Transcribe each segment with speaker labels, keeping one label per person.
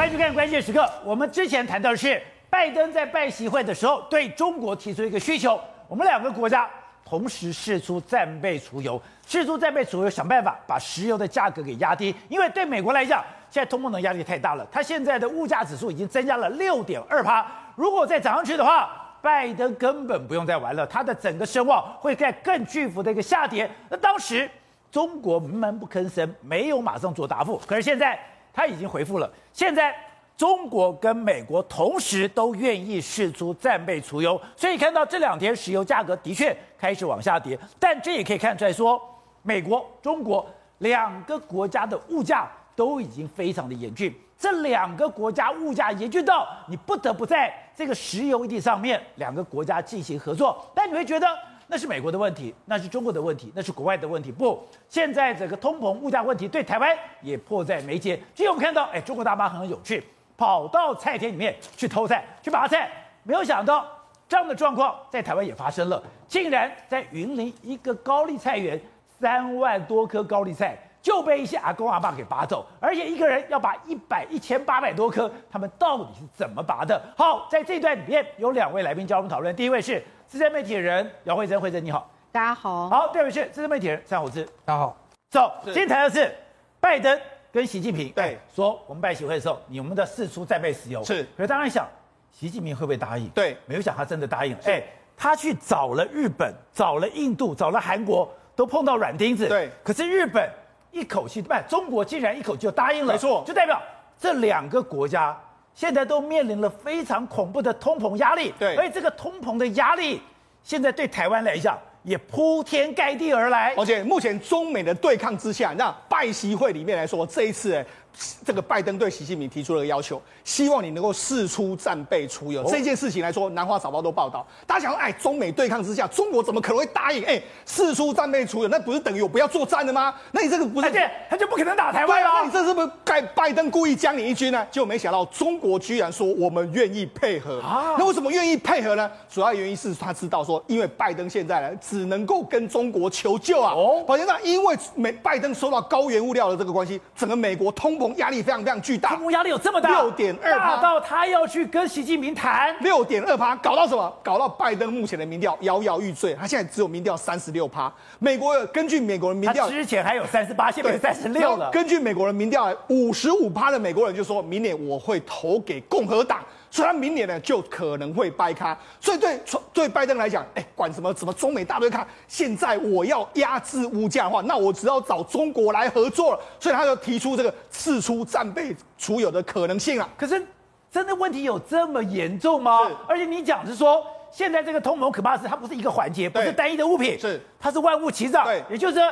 Speaker 1: 欢迎收看《关键时刻》。我们之前谈到的是拜登在拜习会的时候对中国提出一个需求，我们两个国家同时试出战备储油，试出战备储油，想办法把石油的价格给压低。因为对美国来讲，现在通膨的压力太大了，它现在的物价指数已经增加了六点二趴。如果再涨上去的话，拜登根本不用再玩了，他的整个声望会在更巨幅的一个下跌。那当时中国闷不吭声，没有马上做答复，可是现在。他已经回复了。现在中国跟美国同时都愿意释出战备储油，所以看到这两天石油价格的确开始往下跌。但这也可以看出来说，美国、中国两个国家的物价都已经非常的严峻。这两个国家物价严峻到你不得不在这个石油议题上面两个国家进行合作。但你会觉得？那是美国的问题，那是中国的问题，那是国外的问题。不，现在整个通膨物价问题对台湾也迫在眉睫。今天我们看到，哎，中国大妈很有趣，跑到菜田里面去偷菜、去拔菜，没有想到这样的状况在台湾也发生了，竟然在云林一个高丽菜园，三万多颗高丽菜就被一些阿公阿爸给拔走，而且一个人要拔一百一千八百多颗，他们到底是怎么拔的？好，在这段里面有两位来宾教我们讨论，第一位是。资深媒体人姚慧珍，慧珍你好，
Speaker 2: 大家好。
Speaker 1: 好，第二位是资深媒体人三虎子，
Speaker 3: 大家好。
Speaker 1: 走，今天谈的是拜登跟习近平，
Speaker 3: 对，
Speaker 1: 说我们拜习会的时候，你们的释出再被石油
Speaker 3: 是，
Speaker 1: 可是当然想，习近平会不会答应？
Speaker 3: 对，
Speaker 1: 没有想他真的答应了。哎，他去找了日本，找了印度，找了韩国，都碰到软钉子。
Speaker 3: 对，
Speaker 1: 可是日本一口气，不，中国竟然一口气就答应了，
Speaker 3: 没错，
Speaker 1: 就代表这两个国家现在都面临了非常恐怖的通膨压力。
Speaker 3: 对，
Speaker 1: 而且这个通膨的压力。现在对台湾来讲，也铺天盖地而来。
Speaker 3: 而且目前中美的对抗之下，那拜习会里面来说，这一次。这个拜登对习近平提出了个要求，希望你能够事出战备出游。这件事情来说，南华早报都报道，大家想说，哎，中美对抗之下，中国怎么可能会答应？哎，事出战备出游，那不是等于我不要作战了吗？那你这个不是，
Speaker 1: 而且他就不可能打台湾
Speaker 3: 啊？那你这是不是拜拜登故意将你一军呢？就没想到，中国居然说我们愿意配合啊？那为什么愿意配合呢？主要原因是他知道说，因为拜登现在呢，只能够跟中国求救啊。哦，宝杰哥，因为美拜登收到高原物料的这个关系，整个美国通膨压力非常非常。巨大，
Speaker 1: 通膨压力有这么大，
Speaker 3: 六点二趴，
Speaker 1: 大到他要去跟习近平谈
Speaker 3: 六点二趴，搞到什么？搞到拜登目前的民调摇摇欲坠，他现在只有民调三十六趴。美国根据美国人民调，
Speaker 1: 之前还有三十八，现在三十六了。
Speaker 3: 根据美国人民调，五十五趴的美国人就说明年我会投给共和党。所以他明年呢就可能会掰咖，所以对对拜登来讲，哎，管什么什么中美大对抗，现在我要压制物价的话，那我只要找中国来合作了。所以他就提出这个释出战备储有的可能性了。
Speaker 1: 可是真的问题有这么严重吗？而且你讲是说，现在这个通膨可怕的是它不是一个环节，不是单一的物品，
Speaker 3: 是
Speaker 1: 它是万物齐涨。
Speaker 3: 对，
Speaker 1: 也就是说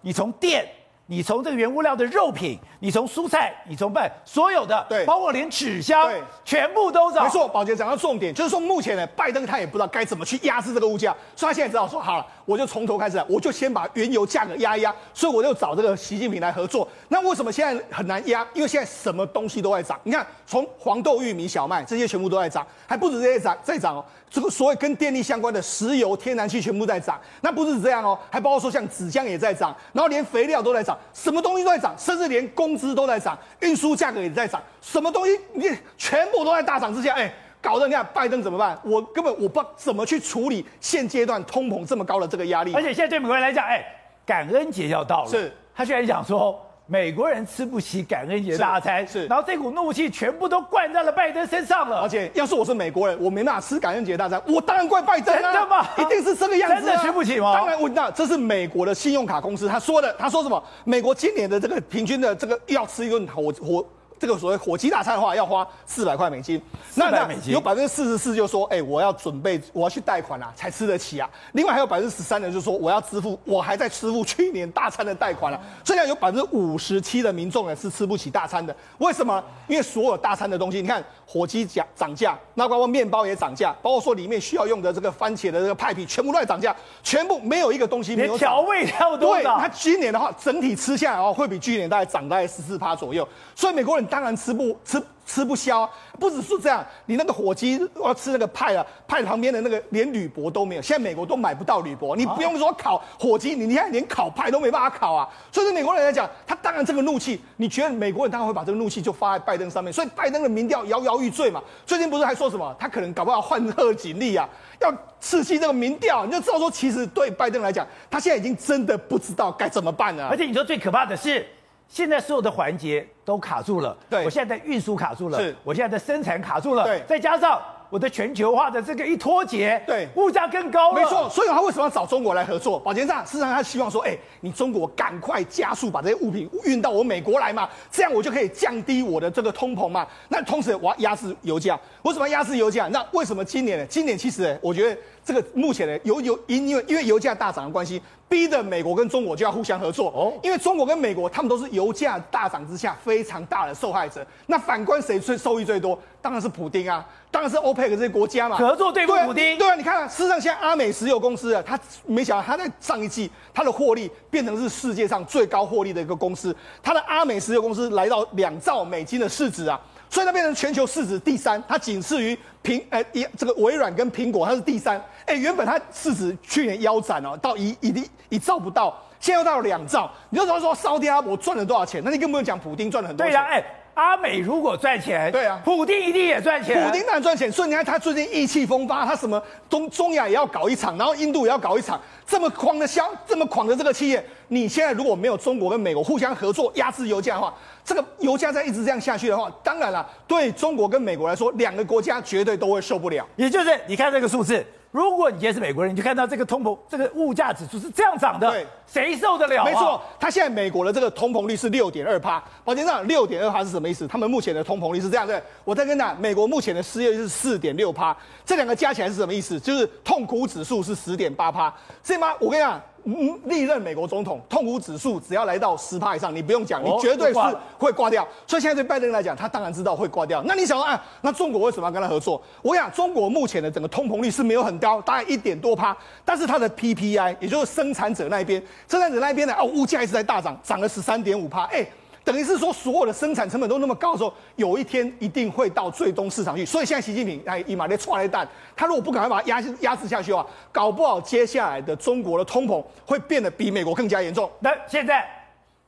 Speaker 1: 你从电。你从这个原物料的肉品，你从蔬菜，你从办所有的，
Speaker 3: 对，
Speaker 1: 包括连纸箱，对，全部都涨。
Speaker 3: 没错，宝杰讲到重点，就是说目前呢，拜登他也不知道该怎么去压制这个物价，所以他现在只好说好了，我就从头开始，我就先把原油价格压一压，所以我就找这个习近平来合作。那为什么现在很难压？因为现在什么东西都在涨，你看，从黄豆、玉米、小麦这些全部都在涨，还不止这些涨在涨哦。这个所谓跟电力相关的石油、天然气全部在涨，那不是这样哦，还包括说像纸浆也在涨，然后连肥料都在涨，什么东西都在涨，甚至连工资都在涨，运输价格也在涨，什么东西你全部都在大涨之下，哎，搞得你看拜登怎么办？我根本我不怎么去处理现阶段通膨这么高的这个压力。
Speaker 1: 而且现在对美国人来讲，哎，感恩节要到了，
Speaker 3: 是
Speaker 1: 他居然讲说。美国人吃不起感恩节大餐，
Speaker 3: 是，是
Speaker 1: 然后这股怒气全部都灌在了拜登身上了。
Speaker 3: 而且，要是我是美国人，我没办法吃感恩节大餐，我当然怪拜登啊！
Speaker 1: 真的吗？
Speaker 3: 一定是这个样子、啊，
Speaker 1: 真的吃不起吗？
Speaker 3: 当然，我那这是美国的信用卡公司他说的，他说什么？美国今年的这个平均的这个要吃一顿火火。这个所谓火鸡大餐的话，要花四百块美金。
Speaker 1: 那那，
Speaker 3: 有百分之四十四就说，哎，我要准备，我要去贷款啊，才吃得起啊。另外还有百分之十三的人就说，我要支付，我还在支付去年大餐的贷款了、啊。这样有百分之五十七的民众呢是吃不起大餐的。为什么？因为所有大餐的东西，你看火鸡涨涨价，那包括面包也涨价，包括说里面需要用的这个番茄的这个派皮，全部都在涨价，全部没有一个东西没有。
Speaker 1: 调味料都。
Speaker 3: 对，它今年的话，整体吃下来哦，会比去年大概涨大概十四趴左右。所以美国人当然吃不吃。吃不消。不只是这样，你那个火鸡要吃那个派啊，派旁边的那个连铝箔都没有。现在美国都买不到铝箔，你不用说烤火鸡，你你看连烤派都没办法烤啊。所以对美国人来讲，他当然这个怒气，你觉得美国人当然会把这个怒气就发在拜登上面。所以拜登的民调摇摇欲坠嘛。最近不是还说什么，他可能搞不好换贺锦丽啊，要刺激这个民调，你就知道说，其实对拜登来讲，他现在已经真的不知道该怎么办了。
Speaker 1: 而且你说最可怕的是。现在所有的环节都卡住了，
Speaker 3: 对，
Speaker 1: 我现在在运输卡住了，
Speaker 3: 是，
Speaker 1: 我现在的生产卡住了，
Speaker 3: 对，
Speaker 1: 再加上我的全球化的这个一脱节，
Speaker 3: 对，
Speaker 1: 物价更高了，
Speaker 3: 没错。所以他为什么要找中国来合作？保监站，事实上他希望说，哎，你中国赶快加速把这些物品运到我美国来嘛，这样我就可以降低我的这个通膨嘛。那同时我要压制油价，为什么要压制油价？那为什么今年呢？今年其实我觉得这个目前呢，油油因因为因为油价大涨的关系。逼得美国跟中国就要互相合作哦，因为中国跟美国他们都是油价大涨之下非常大的受害者。那反观谁最受益最多？当然是普丁啊，当然是欧佩克这些国家嘛。
Speaker 1: 合作对付普丁。
Speaker 3: 对啊，你看，啊事实上现在阿美石油公司啊，他没想到他在上一季他的获利变成是世界上最高获利的一个公司，他的阿美石油公司来到两兆美金的市值啊。所以它变成全球市值第三，它仅次于苹呃一这个微软跟苹果，它是第三。哎，原本它市值去年腰斩哦，到一一一一兆不到，现在又到了两兆。你就说说烧掉阿伯赚了多少钱？那你更不用讲普丁赚了很多钱。
Speaker 1: 对呀，哎，阿美如果赚钱，
Speaker 3: 对啊，
Speaker 1: 普丁一定也赚钱。
Speaker 3: 普丁当然赚钱，所以你看他最近意气风发，他什么中中亚也要搞一场，然后印度也要搞一场，这么狂的销，这么狂的这个企业，你现在如果没有中国跟美国互相合作压制油价的话，这个油价再一直这样下去的话，当然了，对中国跟美国来说，两个国家绝对都会受不了。
Speaker 1: 也就是你看这个数字，如果你今天是美国人，你就看到这个通膨，这个物价指数是这样涨的，
Speaker 3: 对，
Speaker 1: 谁受得了啊？
Speaker 3: 没错，他现在美国的这个通膨率是六点二趴。宝杰上，六点二趴是什么意思？他们目前的通膨率是这样的。我再跟你讲，美国目前的失业率是四点六趴，这两个加起来是什么意思？就是痛苦指数是十点八趴。所以吗？我跟你讲。嗯，历任美国总统痛苦指数只要来到十趴以上，你不用讲，你绝对是会挂掉。所以现在对拜登来讲，他当然知道会挂掉。那你想说啊，那中国为什么要跟他合作？我想中国目前的整个通膨率是没有很高，大概一点多趴，但是它的 PPI，也就是生产者那一边，生产者那一边呢，哦，物价一直在大涨，涨了十三点五趴，哎。等于是说，所有的生产成本都那么高的时候，有一天一定会到最终市场去。所以现在习近平哎，一马在踹了一弹，他如果不赶快把它压压制下去的话，搞不好接下来的中国的通膨会变得比美国更加严重。
Speaker 1: 那现在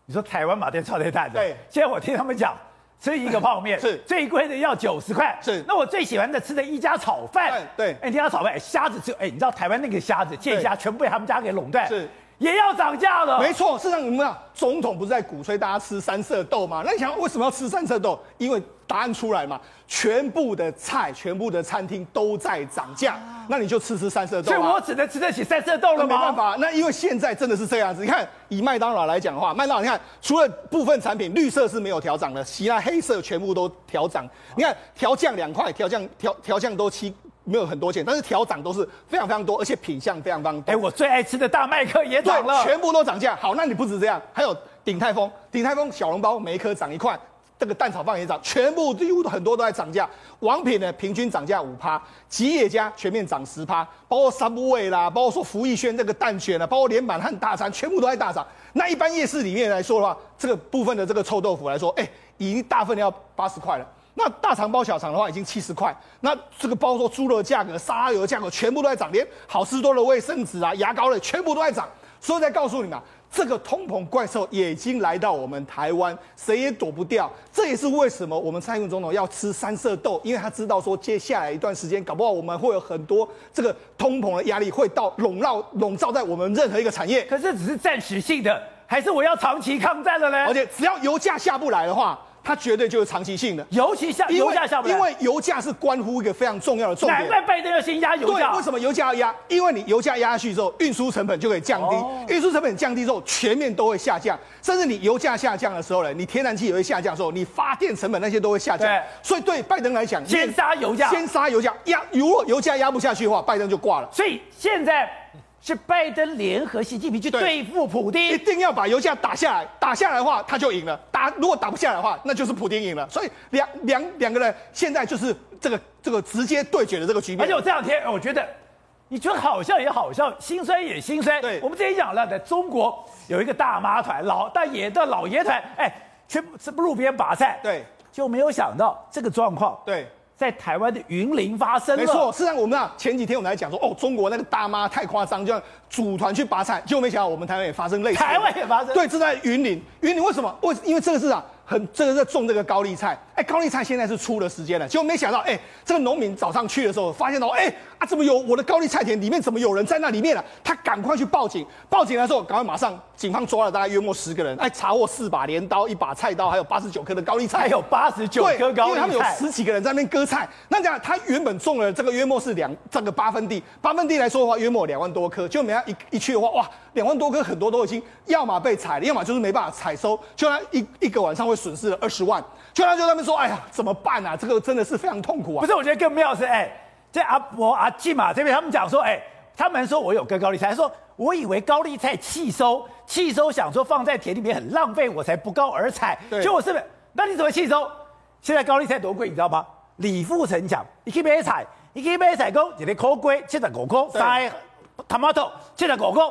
Speaker 1: 你说台湾马在踹了一弹，
Speaker 3: 对，
Speaker 1: 现在我听他们讲，吃一个泡面
Speaker 3: 是
Speaker 1: 最贵的要九十块，
Speaker 3: 是。
Speaker 1: 那我最喜欢的吃的一家炒饭，
Speaker 3: 对，
Speaker 1: 哎，一家炒饭，虾子就哎，你知道台湾那个虾子剑虾全部被他们家给垄断，
Speaker 3: 是。
Speaker 1: 也要涨价了，
Speaker 3: 没错。事实上，你们啊，总统不是在鼓吹大家吃三色豆吗？那你想为什么要吃三色豆？因为答案出来嘛，全部的菜、全部的餐厅都在涨价，那你就吃吃三色豆。
Speaker 1: 所以我只能吃得起三色豆了吗？
Speaker 3: 没办法，那因为现在真的是这样子。你看，以麦当劳来讲的话，麦当劳你看，除了部分产品绿色是没有调涨的，其他黑色全部都调涨。你看，调降两块，调降调调降都七。没有很多钱，但是调涨都是非常非常多，而且品相非常非常多。
Speaker 1: 哎，我最爱吃的大麦克也涨了，
Speaker 3: 全部都涨价。好，那你不止这样，还有鼎泰丰，鼎泰丰小笼包每一颗涨一块，这个蛋炒饭也涨，全部几乎很多都在涨价。王品呢，平均涨价五趴，吉野家全面涨十趴，包括 Subway 啦，包括说福义轩这个蛋卷啦，包括连满汉大餐，全部都在大涨。那一般夜市里面来说的话，这个部分的这个臭豆腐来说，哎，已经大份要八十块了。那大肠包小肠的话已经七十块，那这个包括说猪肉价格、沙拉油的价格全部都在涨，连好吃多的卫生纸啊、牙膏类全部都在涨。所以再告诉你们，这个通膨怪兽也已经来到我们台湾，谁也躲不掉。这也是为什么我们蔡英文总统要吃三色豆，因为他知道说接下来一段时间，搞不好我们会有很多这个通膨的压力会到笼绕笼罩在我们任何一个产业。
Speaker 1: 可是只是暂时性的，还是我要长期抗战了呢？
Speaker 3: 而且只要油价下不来的话。它绝对就是长期性的，
Speaker 1: 尤其像油价下不来，
Speaker 3: 因为油价是关乎一个非常重要的重点。
Speaker 1: 难怪拜登要先压油价。
Speaker 3: 对，为什么油价要压？因为你油价压下去之后，运输成本就可以降低，运输成本降低之后，全面都会下降。甚至你油价下降的时候呢，你天然气也会下降的时候，你发电成本那些都会下降。所以对拜登来讲，
Speaker 1: 先杀油价，
Speaker 3: 先杀油价压。如果油价压不下去的话，拜登就挂了。
Speaker 1: 所以现在。是拜登联合习近平去对付普丁，
Speaker 3: 一定要把油价打下来，打下来的话他就赢了。打如果打不下来的话，那就是普丁赢了。所以两两两个人现在就是这个这个直接对决的这个局面。
Speaker 1: 而且我这两天我觉得，你觉得好笑也好笑，心酸也心酸。
Speaker 3: 对，
Speaker 1: 我们之前讲了，在中国有一个大妈团，老大爷的老爷团，哎，全部是路边拔菜。
Speaker 3: 对。
Speaker 1: 就没有想到这个状况。
Speaker 3: 对。
Speaker 1: 在台湾的云林发生了，
Speaker 3: 没错。事实上，我们啊前几天我们来讲说，哦，中国那个大妈太夸张，就像组团去拔菜，结果没想到我们台湾也发生类似。
Speaker 1: 台湾也发生。
Speaker 3: 对，这在云林。云林为什么？为因为这个市场很，这个在种这个高丽菜。哎，高丽菜现在是出的时间了，结果没想到，哎，这个农民早上去的时候，发现到，哎，啊，怎么有我的高丽菜田里面怎么有人在那里面了？他赶快去报警，报警的时候，赶快马上警方抓了大概约莫十个人，哎，查获四把镰刀、一把菜刀，还有八十九颗的高丽菜，
Speaker 1: 还有八十九颗高丽菜，
Speaker 3: 因为他们有十几个人在那边割菜。那这样，他原本种了这个约莫是两这个八分地，八分地来说的话，约莫两万多颗，就没想一一去的话，哇，两万多颗很多都已经要么被采了，要么就是没办法采收，就他一一个晚上会损失了二十万。就他就他们说，哎呀，怎么办啊？这个真的是非常痛苦啊！
Speaker 1: 不是，我觉得更妙的是，哎，这阿伯阿季嘛这边他们讲说，哎，他们说我有割高丽菜，他说我以为高丽菜弃收，弃收想说放在田里面很浪费，我才不告而采。结果是？那你怎么弃收？现在高丽菜多贵，你知道吗？李富成讲，你去买菜，你去买菜工，一个苦瓜七十五块，三个 tomato 七十五块，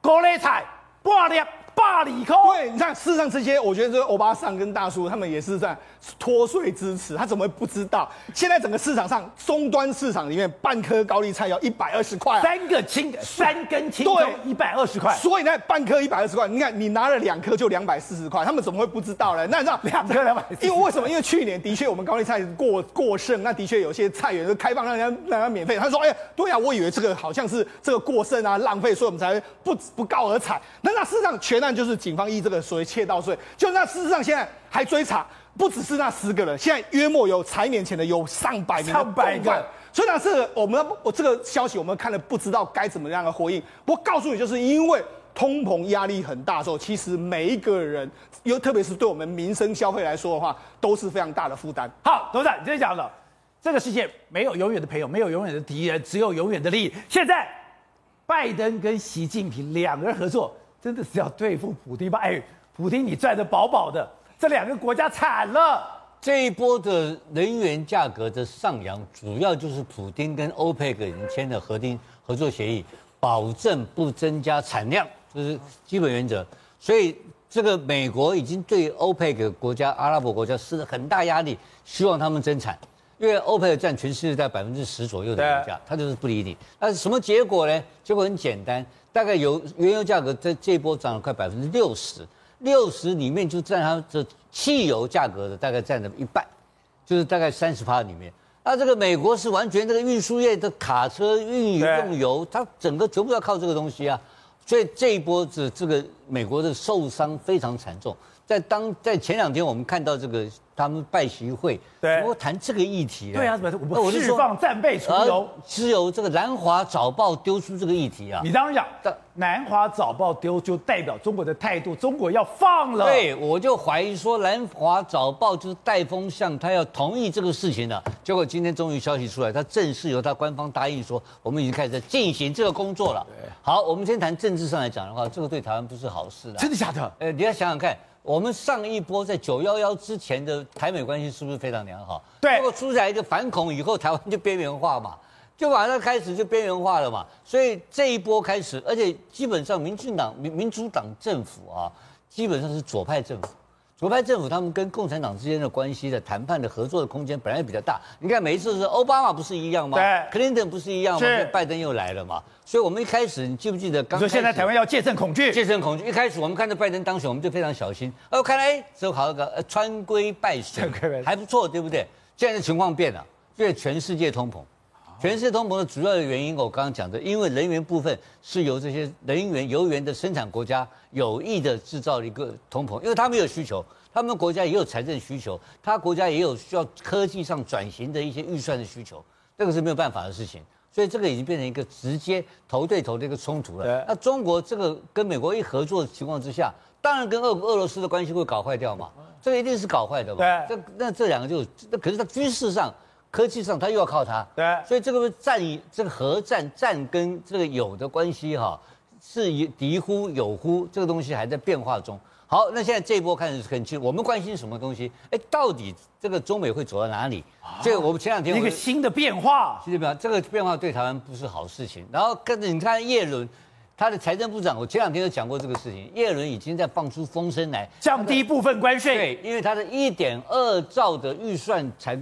Speaker 1: 高丽菜半粒。大理空，
Speaker 3: 对，你看，事实上这些，我觉得这个欧巴桑跟大叔他们也是在脱税支持，他怎么会不知道？现在整个市场上，终端市场里面，半颗高丽菜要一百二十块，
Speaker 1: 三个青，三根青，
Speaker 3: 对，
Speaker 1: 一百二十块。
Speaker 3: 所以呢，半颗一百二十块，你看你拿了两颗就两百四十块，他们怎么会不知道呢？那你知道
Speaker 1: 两颗两百？
Speaker 3: 因为为什么？因为去年的确我们高丽菜过过剩，那的确有些菜园是开放让人家让人家免费。他说：“哎呀，对呀、啊，我以为这个好像是这个过剩啊，浪费，所以我们才不不告而采。那那事实上全案就是警方依这个所谓窃盗罪，就那事实上现在还追查。”不只是那十个人，现在约莫有财年前的有上百名，
Speaker 1: 上百个。
Speaker 3: 所以呢，这个我们我这个消息我们看了，不知道该怎么样的回应。不过告诉你，就是因为通膨压力很大的时候，其实每一个人，又特别是对我们民生消费来说的话，都是非常大的负担。
Speaker 1: 好，董事长，你这样讲了，这个世界没有永远的朋友，没有永远的敌人，只有永远的利益。现在，拜登跟习近平两个人合作，真的是要对付普丁吧？哎，普丁你赚得饱饱的。这两个国家惨了。
Speaker 2: 这一波的能源价格的上扬，主要就是普丁跟欧佩克已经签了合订合作协议，保证不增加产量，这是基本原则。所以这个美国已经对欧佩克国家、阿拉伯国家施了很大压力，希望他们增产，因为欧佩克占全世界在百分之十左右的油价，他就是不理你。那什么结果呢？结果很简单，大概油原油价格在这一波涨了快百分之六十。六十里面就占它的汽油价格的大概占了一半，就是大概三十趴里面。那这个美国是完全这个运输业的卡车运用油，它整个全部要靠这个东西啊，所以这一波这这个美国的受伤非常惨重。在当在前两天我们看到这个。他们拜习会，对，我谈这个议题。
Speaker 1: 对啊，怎么我释放战备储油？
Speaker 2: 只有这个南华早报丢出这个议题啊。
Speaker 1: 你当然讲，南华早报丢就代表中国的态度，中国要放了。
Speaker 2: 对，我就怀疑说南华早报就是带风向，他要同意这个事情了。结果今天终于消息出来，他正式由他官方答应说，我们已经开始在进行这个工作了。对，好，我们先谈政治上来讲的话，这个对台湾不是好事的。
Speaker 1: 真的假的？
Speaker 2: 呃，你要想想看。我们上一波在九幺幺之前的台美关系是不是非常良好？
Speaker 1: 对，
Speaker 2: 结果出来一个反恐以后，台湾就边缘化嘛，就马上开始就边缘化了嘛。所以这一波开始，而且基本上民进党、民民主党政府啊，基本上是左派政府。左派政府他们跟共产党之间的关系的谈判的合作的空间本来比较大。你看每一次是奥巴马不是一样吗？
Speaker 1: 对，
Speaker 2: 克林顿不是一样吗？拜登又来了嘛。所以我们一开始你记不记得刚？
Speaker 1: 说现在台湾要戒慎恐惧，
Speaker 2: 戒慎恐惧。一开始我们看到拜登当选，我们就非常小心。哦，看来之后好个呃川规败选，还不错，对不对？现在的情况变了，因为全世界通膨。全世界通膨的主要的原因，我刚刚讲的，因为能源部分是由这些能源、油源的生产国家有意的制造了一个通膨，因为他们有需求，他们国家也有财政需求，他国家也有需要科技上转型的一些预算的需求，这个是没有办法的事情，所以这个已经变成一个直接头对头的一个冲突了。那中国这个跟美国一合作的情况之下，当然跟俄俄罗斯的关系会搞坏掉嘛，这个一定是搞坏的嘛。对，这那这两个就那可是在军事上。科技上，他又要靠它，
Speaker 1: 对，
Speaker 2: 所以这个战，这个核战战跟这个有的关系哈，是敌乎有乎，这个东西还在变化中。好，那现在这一波看是很清楚，我们关心什么东西？哎，到底这个中美会走到哪里？这个我们前两天
Speaker 1: 一个新的变化，
Speaker 2: 新的变化，这个变化对台湾不是好事情。然后跟着你看叶伦，他的财政部长，我前两天就讲过这个事情，叶伦已经在放出风声来
Speaker 1: 降低部分关税。
Speaker 2: 对，因为他的一点二兆的预算财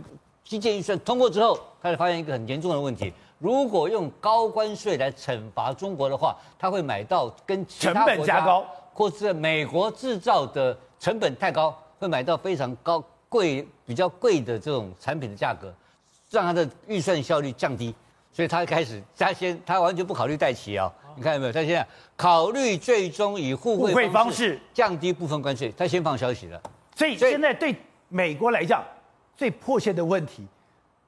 Speaker 2: 基建预算通过之后，他就发现一个很严重的问题：如果用高关税来惩罚中国的话，他会买到跟其他国家
Speaker 1: 成本加高，
Speaker 2: 或是美国制造的成本太高，会买到非常高贵、比较贵的这种产品的价格，让他的预算效率降低。所以他开始，他先，他完全不考虑戴琪啊、哦，你看到没有？他现在考虑最终以互惠方式降低部分关税，他先放消息了。
Speaker 1: 所以现在对美国来讲，最迫切的问题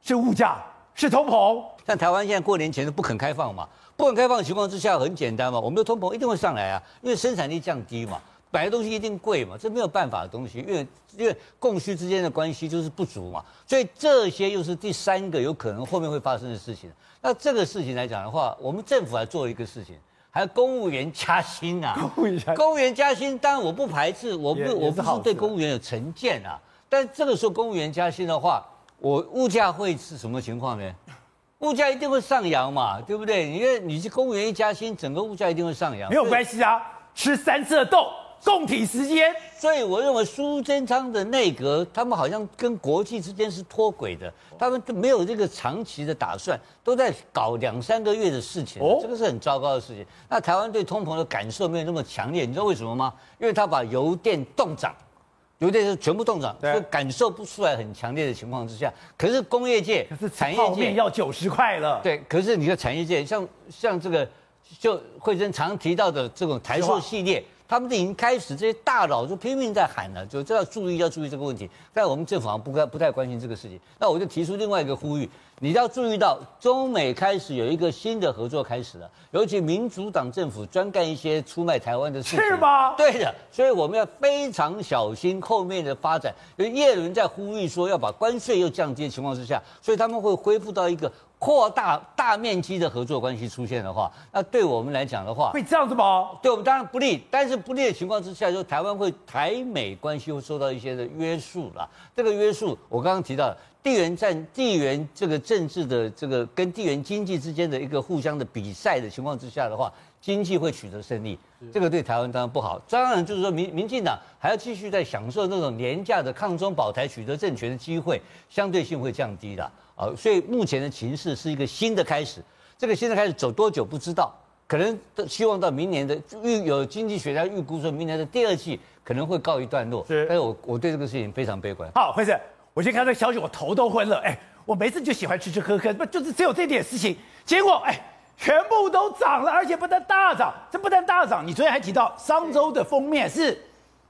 Speaker 1: 是物价，是通膨。
Speaker 2: 像台湾现在过年前都不肯开放嘛，不肯开放的情况之下，很简单嘛，我们的通膨一定会上来啊，因为生产力降低嘛。买的东西一定贵嘛，这没有办法的东西，因为因为供需之间的关系就是不足嘛，所以这些又是第三个有可能后面会发生的事情。那这个事情来讲的话，我们政府还做了一个事情，还有公务员加薪啊，
Speaker 1: 公务员
Speaker 2: 公务员加薪，当然我不排斥，我不我不是对公务员有成见啊，但这个时候公务员加薪的话，我物价会是什么情况呢？物价一定会上扬嘛，对不对？因为你是公务员一加薪，整个物价一定会上扬，
Speaker 1: 没有关系啊，吃三次的豆。共体时间，
Speaker 2: 所以我认为苏贞昌的内阁，他们好像跟国际之间是脱轨的，他们都没有这个长期的打算，都在搞两三个月的事情，这个是很糟糕的事情。那台湾对通膨的感受没有那么强烈，你知道为什么吗？因为他把油电冻涨，油电是全部冻涨，就感受不出来很强烈的情况之下，可是工业界、
Speaker 1: 可是产业界要九十块了，
Speaker 2: 对，可是你的产业界，像像这个就惠珍常提到的这种台塑系列。他们已经开始，这些大佬就拼命在喊了，就这要注意，要注意这个问题。但我们政府好像不太不太关心这个事情。那我就提出另外一个呼吁，你要注意到中美开始有一个新的合作开始了，尤其民主党政府专干一些出卖台湾的事情。
Speaker 1: 是吗？
Speaker 2: 对的，所以我们要非常小心后面的发展。因为叶伦在呼吁说要把关税又降低的情况之下，所以他们会恢复到一个。扩大大面积的合作关系出现的话，那对我们来讲的话，
Speaker 1: 会这样子吗？
Speaker 2: 对我们当然不利，但是不利的情况之下，就台湾会台美关系会受到一些的约束啦。这个约束，我刚刚提到地缘战、地缘这个政治的这个跟地缘经济之间的一个互相的比赛的情况之下的话，经济会取得胜利，这个对台湾当然不好。当然就是说，民民进党还要继续在享受那种廉价的抗中保台、取得政权的机会，相对性会降低的。啊，所以目前的情势是一个新的开始，这个新的开始走多久不知道，可能希望到明年的预有经济学家预估说，明年的第二季可能会告一段落。是，但是我我对这个事情非常悲观。
Speaker 1: 好，惠子，我先看这个消息，我头都昏了。哎，我每次就喜欢吃吃喝喝，不就是只有这点事情，结果哎，全部都涨了，而且不但大涨，这不但大涨，你昨天还提到商周的封面是。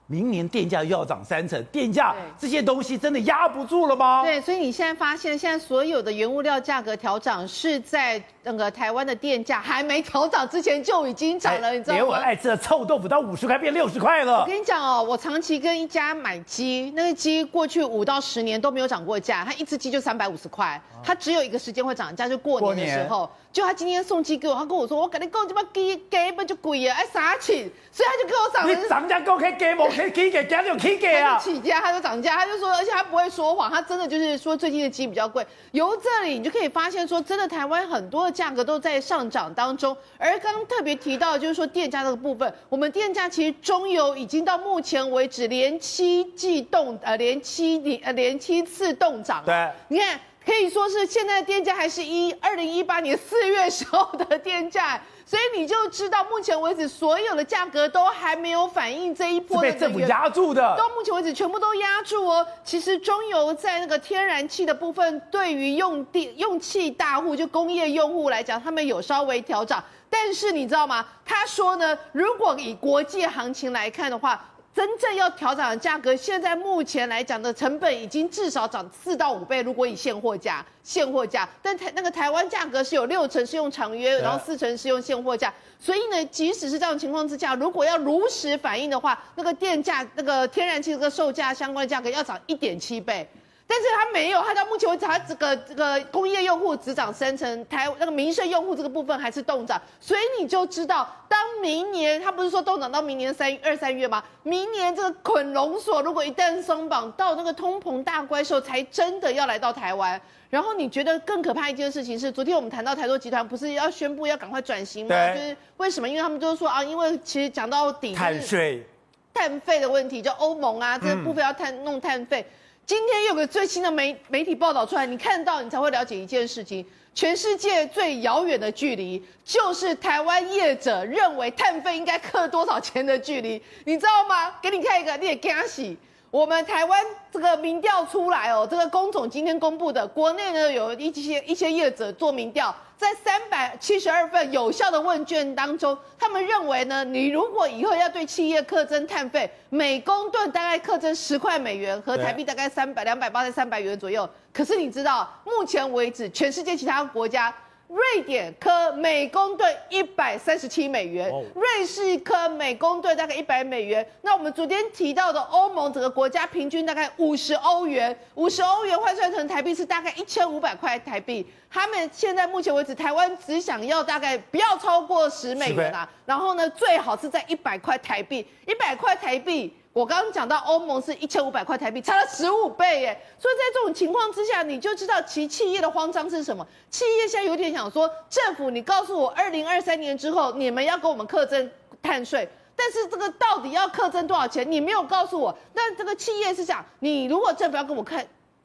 Speaker 1: 明年电价又要涨三成，电价这些东西真的压不住了吗？
Speaker 4: 对，所以你现在发现，现在所有的原物料价格调涨是在那个台湾的电价还没调涨之前就已经涨了，哎、你知道吗？连
Speaker 1: 我爱吃的臭豆腐到五十块变六十块了。
Speaker 4: 我跟你讲哦，我长期跟一家买鸡，那个鸡过去五到十年都没有涨过价，它一只鸡就三百五十块，它只有一个时间会涨价，就过年的时候。就他今天送鸡给我，他跟我说：“我跟你讲，这把鸡鸡不就贵啊，爱杀钱，所以他就给我涨。”
Speaker 1: 你涨价够可以给吗？可以给，价就可以给啊。
Speaker 4: 起价他就涨价，他就说，而且他不会说谎，他真的就是说最近的鸡比较贵。由这里你就可以发现说，真的台湾很多的价格都在上涨当中。而刚刚特别提到就是说电价这个部分，我们电价其实中油已经到目前为止连七季动呃连七年呃连七次动涨。
Speaker 1: 对，
Speaker 4: 你看。可以说是现在的电价还是一二零一八年四月时候的电价，所以你就知道目前为止所有的价格都还没有反映这一波的
Speaker 1: 被政府压住的，
Speaker 4: 到目前为止全部都压住哦。其实中油在那个天然气的部分，对于用电用气大户就工业用户来讲，他们有稍微调涨，但是你知道吗？他说呢，如果以国际行情来看的话。真正要调涨的价格，现在目前来讲的成本已经至少涨四到五倍。如果以现货价，现货价，但台那个台湾价格是有六成是用长约，然后四成是用现货价。所以呢，即使是这样的情况之下，如果要如实反映的话，那个电价、那个天然气这个售价相关的价格要涨一点七倍。但是他没有，他到目前为止，他这个这个工业用户只涨三成，台那个民生用户这个部分还是冻涨，所以你就知道，当明年他不是说冻涨到明年三二三月吗？明年这个捆龙锁如果一旦松绑，到那个通膨大怪兽才真的要来到台湾。然后你觉得更可怕一件事情是，昨天我们谈到台塑集团不是要宣布要赶快转型吗？
Speaker 1: 对
Speaker 4: 就是为什么？因为他们就是说啊，因为其实讲到底，
Speaker 1: 碳税、
Speaker 4: 碳费的问题，就欧盟啊这个部分要碳弄碳费。今天有个最新的媒媒体报道出来，你看到你才会了解一件事情：全世界最遥远的距离，就是台湾业者认为碳费应该扣多少钱的距离，你知道吗？给你看一个，你也惊喜。我们台湾这个民调出来哦，这个工总今天公布的，国内呢有一些一些业者做民调，在三百七十二份有效的问卷当中，他们认为呢，你如果以后要对企业课征碳费，每公吨大概课征十块美元，和台币大概三百两百八十三百元左右。可是你知道，目前为止，全世界其他国家。瑞典科每公吨一百三十七美元，瑞士科每公吨大概一百美元。那我们昨天提到的欧盟整个国家平均大概五十欧元，五十欧元换算成台币是大概一千五百块台币。他们现在目前为止，台湾只想要大概不要超过十美元啊，然后呢，最好是在一百块台币，一百块台币。我刚刚讲到欧盟是一千五百块台币，差了十五倍耶！所以在这种情况之下，你就知道其企业的慌张是什么。企业现在有点想说，政府你告诉我，二零二三年之后你们要给我们课征碳税，但是这个到底要课征多少钱，你没有告诉我。但这个企业是想，你如果政府要跟我课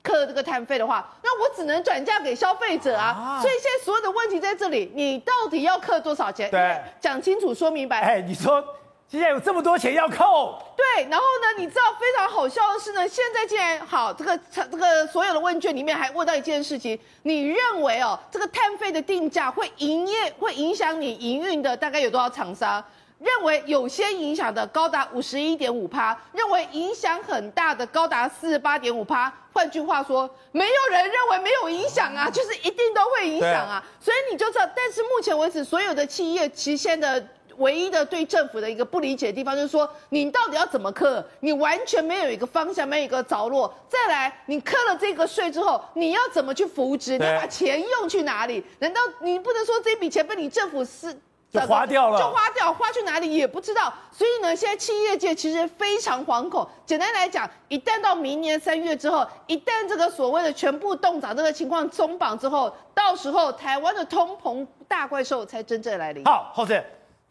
Speaker 4: 课这个碳费的话，那我只能转嫁给消费者啊。所以现在所有的问题在这里，你到底要课多少钱？
Speaker 1: 对，
Speaker 4: 讲清楚说明白。
Speaker 1: 哎，你说。现在有这么多钱要扣，
Speaker 4: 对，然后呢？你知道非常好笑的是呢，现在竟然好这个这个所有的问卷里面还问到一件事情，你认为哦，这个碳费的定价会营业会影响你营运的大概有多少厂商？认为有些影响的高达五十一点五趴，认为影响很大的高达四十八点五趴。换句话说，没有人认为没有影响啊，就是一定都会影响啊。所以你就知道，但是目前为止，所有的企业其实现在的。唯一的对政府的一个不理解的地方，就是说你到底要怎么克？你完全没有一个方向，没有一个着落。再来，你克了这个税之后，你要怎么去扶植？你要把钱用去哪里？难道你不能说这笔钱被你政府是
Speaker 1: 就花掉了？
Speaker 4: 就花掉，花去哪里也不知道。所以呢，现在企业界其实非常惶恐。简单来讲，一旦到明年三月之后，一旦这个所谓的全部冻涨这个情况松绑之后，到时候台湾的通膨大怪兽才真正来临。
Speaker 1: 好，后生。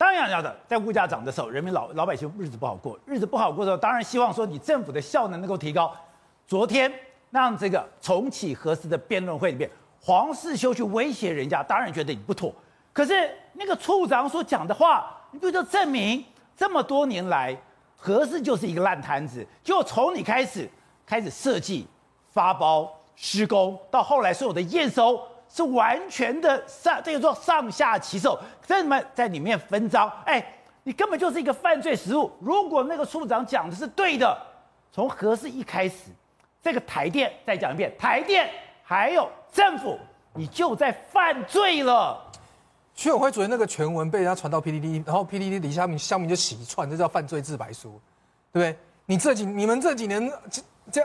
Speaker 1: 当然要的，在物价涨的时候，人民老老百姓日子不好过，日子不好过的时候，当然希望说你政府的效能能够提高。昨天让这个重启核四的辩论会里面，黄世修去威胁人家，当然觉得你不妥。可是那个处长所讲的话，你不就证明这么多年来核四就是一个烂摊子？就从你开始开始设计、发包、施工，到后来所有的验收。是完全的上，这个说上下其手，这么在里面分赃，哎，你根本就是一个犯罪实物。如果那个处长讲的是对的，从何事一开始，这个台电再讲一遍，台电还有政府，你就在犯罪了。
Speaker 5: 区委会主任那个全文被人家传到 PDD，然后 PDD 底下面乡民就洗一串，这叫犯罪自白书，对不对？你这几你们这几年。这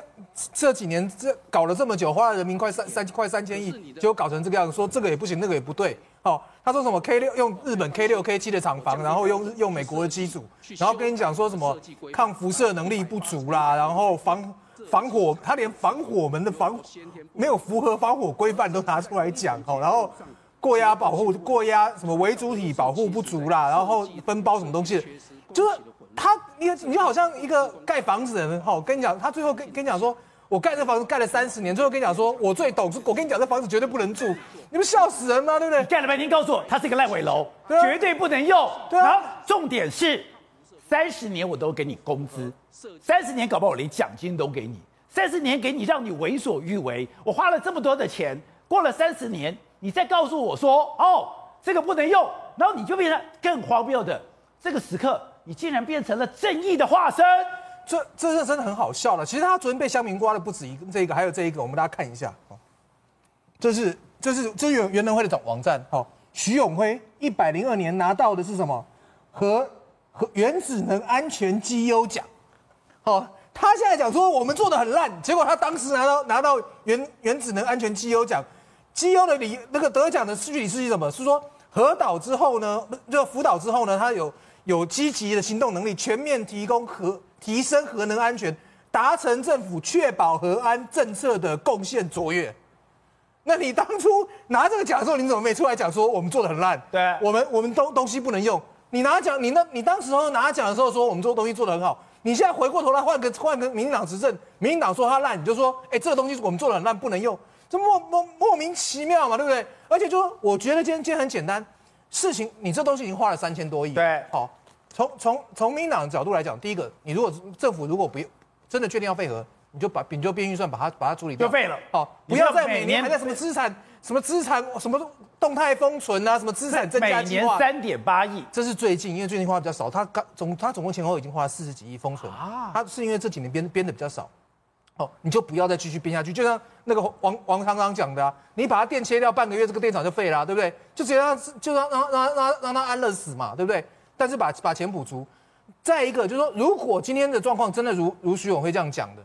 Speaker 5: 这几年这搞了这么久，花了人民快三三快三千亿，结果搞成这个样子，说这个也不行，那个也不对。哦，他说什么 K 六用日本 K 六 K 七的厂房，然后用用美国的机组，然后跟你讲说什么抗辐射能力不足啦，然后防防火，他连防火门的防没有符合防火规范都拿出来讲哦，然后过压保护过压什么为主体保护不足啦，然后分包什么东西，就是。他你你就好像一个盖房子的人，哈，我跟你讲，他最后跟跟你讲说，我盖这房子盖了三十年，最后跟你讲说，我最懂，我跟你讲，这房子绝对不能住，你们笑死人吗？对不对？
Speaker 1: 盖了半天，告诉我，它是一个烂尾楼，对啊、绝对不能用。对啊、然后重点是，三十年我都给你工资，三十年搞不好我连奖金都给你，三十年给你让你为所欲为，我花了这么多的钱，过了三十年，你再告诉我说，哦，这个不能用，然后你就变成更荒谬的这个时刻。你竟然变成了正义的化身，
Speaker 5: 这这是真的很好笑了。其实他昨天被乡民刮的不止一，这一个还有这一个，我们大家看一下。哦，这是这是这是原原能会的总网站。好，徐永辉一百零二年拿到的是什么？核核原子能安全绩优奖。好。他现在讲说我们做的很烂，结果他当时拿到拿到原原子能安全绩优奖，绩优的理那个得奖的具体是什么？是说核岛之后呢，就福岛之后呢，他有有积极的行动能力，全面提供核提升核能安全，达成政府确保核安政策的贡献卓越。那你当初拿这个奖的时候，你怎么没出来讲说我们做的很烂？
Speaker 1: 对，
Speaker 5: 我们我们东东西不能用。你拿奖，你那，你当时候拿奖的时候说我们做东西做的很好。你现在回过头来换个换个民进党执政，民进党说他烂，你就说，哎、欸，这个东西我们做的很烂，不能用，这莫莫莫名其妙嘛，对不对？而且就说，我觉得今天今天很简单，事情你这东西已经花了三千多亿，
Speaker 1: 对，
Speaker 5: 好，从从从民进党的角度来讲，第一个，你如果政府如果不真的确定要废核，你就把你就编预算把它把它处理掉，
Speaker 1: 就废了，
Speaker 5: 好，不要再每年还在什么资产什么资产什么动态封存啊，什么资产增加计划，
Speaker 1: 每年三点八亿，
Speaker 5: 这是最近，因为最近花比较少，他刚总他总共前后已经花了四十几亿封存啊，他是因为这几年编编的比较少，哦，你就不要再继续编下去，就像那个王王刚刚讲的啊，你把它电切掉半个月，这个电厂就废了啊，对不对？就直接让就让让让让让它安乐死嘛，对不对？但是把把钱补足，再一个就是说，如果今天的状况真的如如徐永辉这样讲的，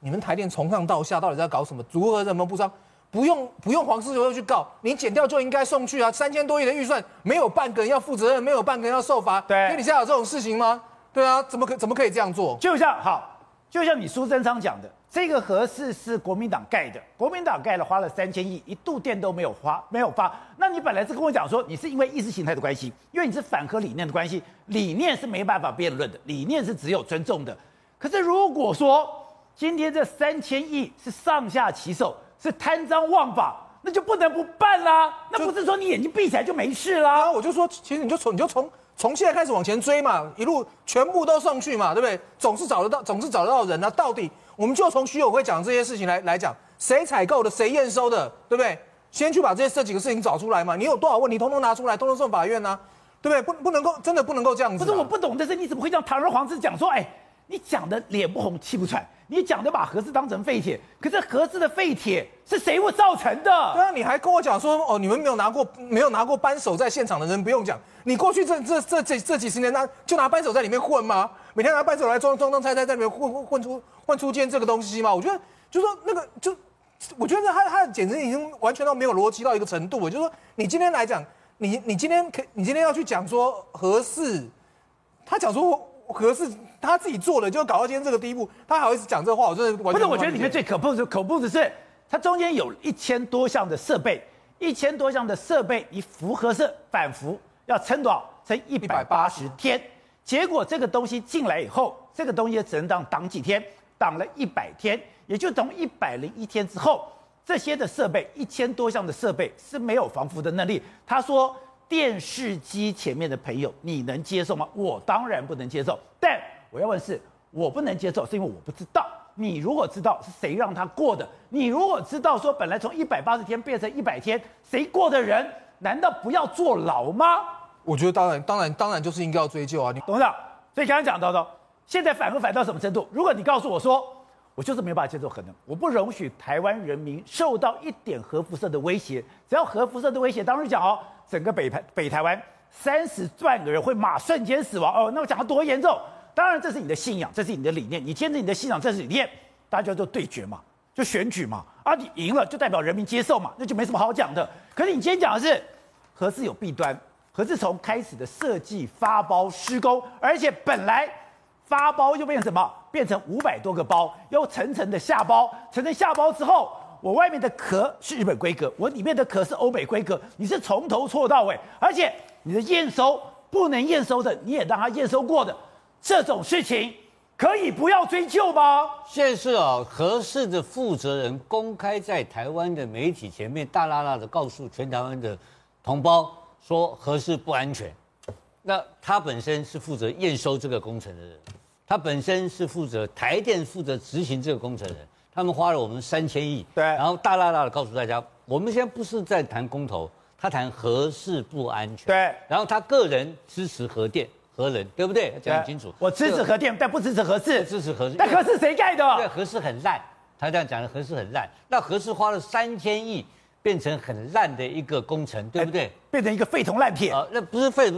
Speaker 5: 你们台电从上到下到底在搞什么？如何怎么不商？不用不用黄世雄去告你，减掉就应该送去啊！三千多亿的预算，没有半个人要负责任，没有半个人要受罚。
Speaker 1: 对，
Speaker 5: 那你现在有这种事情吗？对啊，怎么可怎么可以这样做？
Speaker 1: 就像好，就像你苏贞昌讲的，这个核四是国民党盖的，国民党盖了花了三千亿，一度电都没有花，没有发。那你本来是跟我讲说，你是因为意识形态的关系，因为你是反核理念的关系，理念是没办法辩论的，理念是只有尊重的。可是如果说今天这三千亿是上下其手，是贪赃枉法，那就不能不办啦。那不是说你眼睛闭起来就没事啦。
Speaker 5: 啊，我就说，其实你就从你就从从现在开始往前追嘛，一路全部都送去嘛，对不对？总是找得到，总是找得到人啊。到底我们就从徐友辉讲这些事情来来讲，谁采购的，谁验收的，对不对？先去把这些这几个事情找出来嘛。你有多少问题，通通拿出来，通通送法院啊，对不对？不不能够，真的不能够这样子。
Speaker 1: 不是我不懂的是，你怎么会让堂而皇之讲说，哎，你讲的脸不红气不喘？你讲的把核四当成废铁，可是核四的废铁是谁会造成的？
Speaker 5: 对啊，你还跟我讲说哦，你们没有拿过没有拿过扳手在现场的人不用讲，你过去这这这这这几十年拿就拿扳手在里面混吗？每天拿扳手来装装装拆拆在里面混混混出混出今天这个东西吗？我觉得就说那个就，我觉得他他简直已经完全到没有逻辑到一个程度我。就是说你今天来讲，你你今天可你今天要去讲说核四，他讲说核四。他自己做的，就搞到今天这个地步，他还好意思讲这话，我真的完全不是。
Speaker 1: 我觉得里面最可怖的可怖的是，它中间有一千多项的设备，一千多项的设备，你辐合射反辐要撑多少？撑一百八十天。结果这个东西进来以后，这个东西只能当挡几天？挡了一百天，也就等一百零一天之后，这些的设备一千多项的设备是没有防腐的能力。他说，电视机前面的朋友，你能接受吗？我当然不能接受，但。我要问是，我不能接受，是因为我不知道。你如果知道是谁让他过的，你如果知道说本来从一百八十天变成一百天，谁过的人，难道不要坐牢吗？
Speaker 5: 我觉得当然，当然，当然就是应该要追究啊！你
Speaker 1: 董事长，所以刚刚讲到的，现在反核反到什么程度？如果你告诉我说，我就是没办法接受核能，我不容许台湾人民受到一点核辐射的威胁，只要核辐射的威胁，当时讲哦，整个北台北台湾三十万个人会马瞬间死亡哦，那我讲得多严重？当然，这是你的信仰，这是你的理念。你坚持你的信仰，这是理念，大家就对决嘛，就选举嘛。啊，你赢了就代表人民接受嘛，那就没什么好讲的。可是你今天讲的是核四有弊端，核四从开始的设计、发包、施工，而且本来发包又变成什么？变成五百多个包，又层层的下包，层层下包之后，我外面的壳是日本规格，我里面的壳是欧美规格，你是从头错到尾，而且你的验收不能验收的，你也让他验收过的。这种事情可以不要追究吗？
Speaker 2: 现在是啊，合适的负责人公开在台湾的媒体前面大啦啦的告诉全台湾的同胞说合适不安全。那他本身是负责验收这个工程的人，他本身是负责台电负责执行这个工程的人，他们花了我们三千亿，
Speaker 1: 对，
Speaker 2: 然后大大大的告诉大家，我们现在不是在谈公投，他谈核四不安全，
Speaker 1: 对，
Speaker 2: 然后他个人支持核电。核能对不对？讲很清楚。
Speaker 1: 我支持核电，但不支持核四。
Speaker 2: 支持核四。
Speaker 1: 那核四谁盖的？
Speaker 2: 对，核四很烂。他这样讲的，核四很烂。那核四花了三千亿变成很烂的一个工程，对不对？
Speaker 1: 变成一个废铜烂铁
Speaker 2: 啊，那不是废，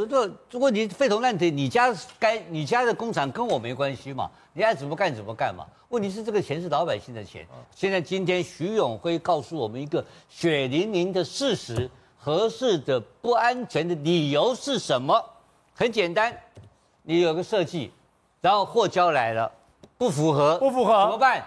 Speaker 2: 这问题废铜烂铁，你家该你家的工厂跟我没关系嘛，你爱怎么干怎么干嘛。问题是这个钱是老百姓的钱。现在今天徐永辉告诉我们一个血淋淋的事实，合适的不安全的理由是什么？很简单，你有个设计，然后货交来了，不符合，
Speaker 1: 不符合
Speaker 2: 怎么办？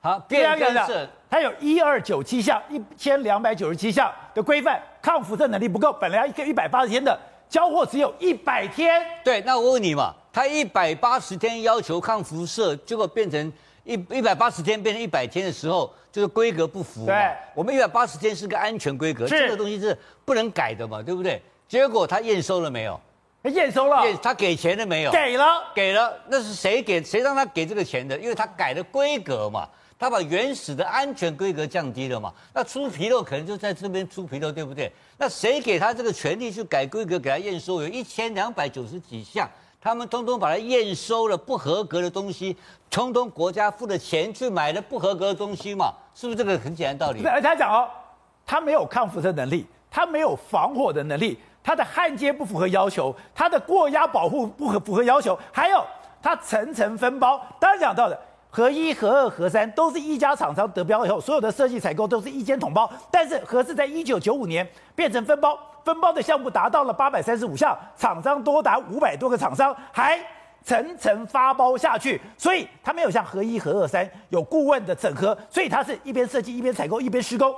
Speaker 2: 好，变更是。
Speaker 1: 它有一二九七项，一千两百九十七项的规范，抗辐射能力不够，本来要一个一百八十天的交货只有一百天。
Speaker 2: 对，那我问你嘛，它一百八十天要求抗辐射，结果变成一一百八十天变成一百天的时候，就是规格不符。
Speaker 1: 对，
Speaker 2: 我们一百八十天是个安全规格，这个东西是不能改的嘛，对不对？结果他验收了没有？
Speaker 1: 验收了。
Speaker 2: 验他给钱了没有？
Speaker 1: 给了，
Speaker 2: 给了。那是谁给？谁让他给这个钱的？因为他改了规格嘛。他把原始的安全规格降低了嘛？那出纰漏可能就在这边出纰漏，对不对？那谁给他这个权利去改规格，给他验收？有一千两百九十几项，他们通通把它验收了不合格的东西，通通国家付的钱去买了不合格的东西嘛？是不是这个很简单道理？
Speaker 1: 而他讲哦，他没有抗辐射能力，他没有防火的能力，他的焊接不符合要求，他的过压保护不合符合要求，还有他层层分包，当然讲到的。核一、核二、核三都是一家厂商得标以后，所有的设计采购都是一间统包。但是核四在一九九五年变成分包，分包的项目达到了八百三十五项，厂商多达五百多个厂商，还层层发包下去。所以它没有像核一、核二、三有顾问的整合，所以它是一边设计一边采购一边施工。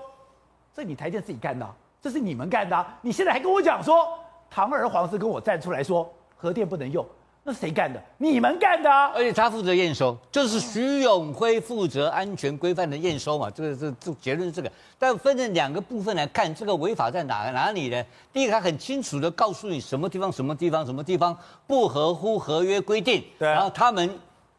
Speaker 1: 这你台电自己干的，这是你们干的。你现在还跟我讲说，堂而皇之跟我站出来说核电不能用。那谁干的？你们干的啊！
Speaker 2: 而且他负责验收，就是徐永辉负责安全规范的验收嘛。这个这这结论是这个，但分成两个部分来看，这个违法在哪哪里呢？第一个，他很清楚的告诉你什么地方、什么地方、什么地方不合乎合约规定，
Speaker 1: 对，
Speaker 2: 然后他们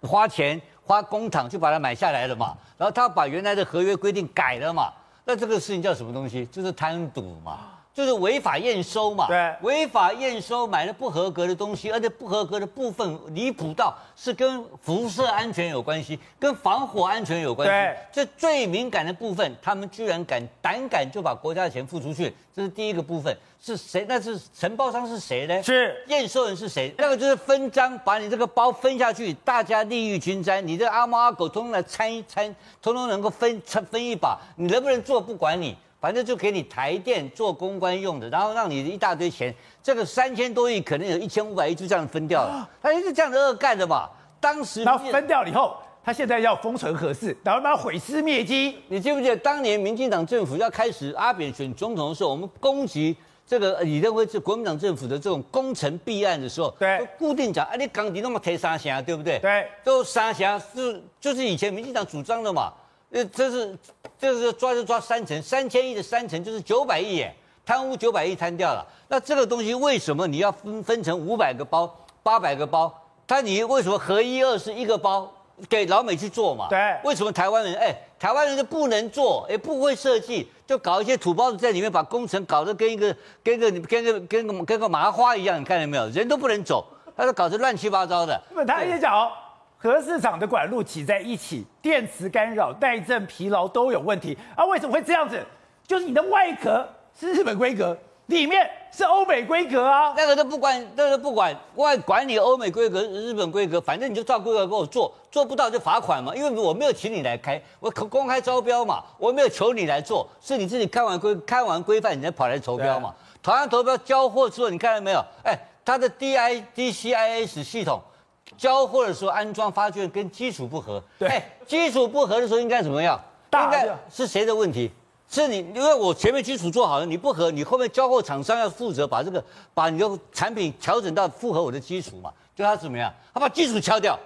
Speaker 2: 花钱花工厂就把它买下来了嘛，然后他把原来的合约规定改了嘛，那这个事情叫什么东西？就是贪赌嘛。就是违法验收嘛，
Speaker 1: 对，
Speaker 2: 违法验收买了不合格的东西，而且不合格的部分离谱到是跟辐射安全有关系，跟防火安全有关系。
Speaker 1: 对，
Speaker 2: 这最敏感的部分，他们居然敢胆敢就把国家的钱付出去，这是第一个部分。是谁？那是承包商是谁呢？
Speaker 1: 是
Speaker 2: 验收人是谁？那个就是分赃，把你这个包分下去，大家利益均沾，你这阿猫阿狗通通来参一参，通通能够分分分一把，你能不能做不管你。反正就给你台电做公关用的，然后让你一大堆钱，这个三千多亿可能有一千五百亿就这样分掉了，他也是这样的恶干的嘛。当时
Speaker 1: 然后分掉了以后，他现在要封存核四，然后把它毁尸灭迹。
Speaker 2: 你记不记得当年民进党政府要开始阿扁选总统的时候，我们攻击这个李登辉是国民党政府的这种工程弊案的时候，
Speaker 1: 对，
Speaker 2: 就固定讲，啊，你钢铁那么贴三峡，对不对？
Speaker 1: 对，
Speaker 2: 都三峡是就是以前民进党主张的嘛。呃，这是，这是抓就抓三成，三千亿的三成就是九百亿耶，贪污九百亿贪掉了。那这个东西为什么你要分分成五百个包、八百个包？他你为什么合一二是一个包给老美去做嘛？
Speaker 1: 对。
Speaker 2: 为什么台湾人哎，台湾人就不能做，也不会设计，就搞一些土包子在里面把工程搞得跟一个跟个跟个跟个跟个麻花一样，你看见没有？人都不能走，他都搞得乱七八糟的。
Speaker 1: 那他也讲。核市场的管路挤在一起，电磁干扰、耐震疲劳都有问题啊！为什么会这样子？就是你的外壳是日本规格，里面是欧美规格啊！
Speaker 2: 那个都不管，那个不管，外管你欧美规格、日本规格，反正你就照规格给我做，做不到就罚款嘛。因为我没有请你来开，我公开招标嘛，我没有求你来做，是你自己看完规、看完规范，你才跑来投标嘛。投完投标交货之后，你看到没有？哎，它的 D I D C I S 系统。交货的时候安装发券跟基础不合，
Speaker 1: 对，
Speaker 2: 欸、基础不合的时候应该怎么样？应该是谁的问题？是你，因为我前面基础做好了，你不合，你后面交货厂商要负责把这个把你的产品调整到符合我的基础嘛？就他怎么样？他把基础敲掉，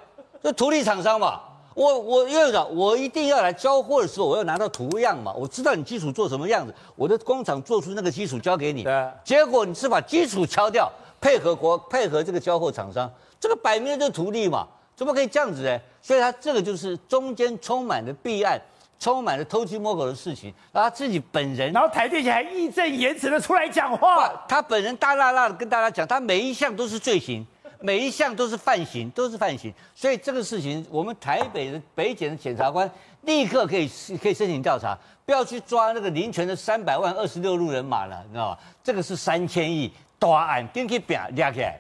Speaker 2: 就图利厂商嘛。我我院长，我一定要来交货的时候，我要拿到图样嘛，我知道你基础做什么样子，我的工厂做出那个基础交给你。
Speaker 1: 对，
Speaker 2: 结果你是把基础敲掉，配合国配合这个交货厂商。这个摆明了就是图利嘛，怎么可以这样子呢？所以他这个就是中间充满了弊案，充满了偷鸡摸狗的事情。然后他自己本人，
Speaker 1: 然后台电还义正言辞的出来讲话，
Speaker 2: 他本人大剌剌的跟大家讲，他每一项都是罪行，每一项都是犯行，都是犯行。所以这个事情，我们台北的北检的检察官立刻可以可以申请调查，不要去抓那个林权的三百万二十六路人马了，你知道吗？这个是三千亿大案，跟去拼抓起来。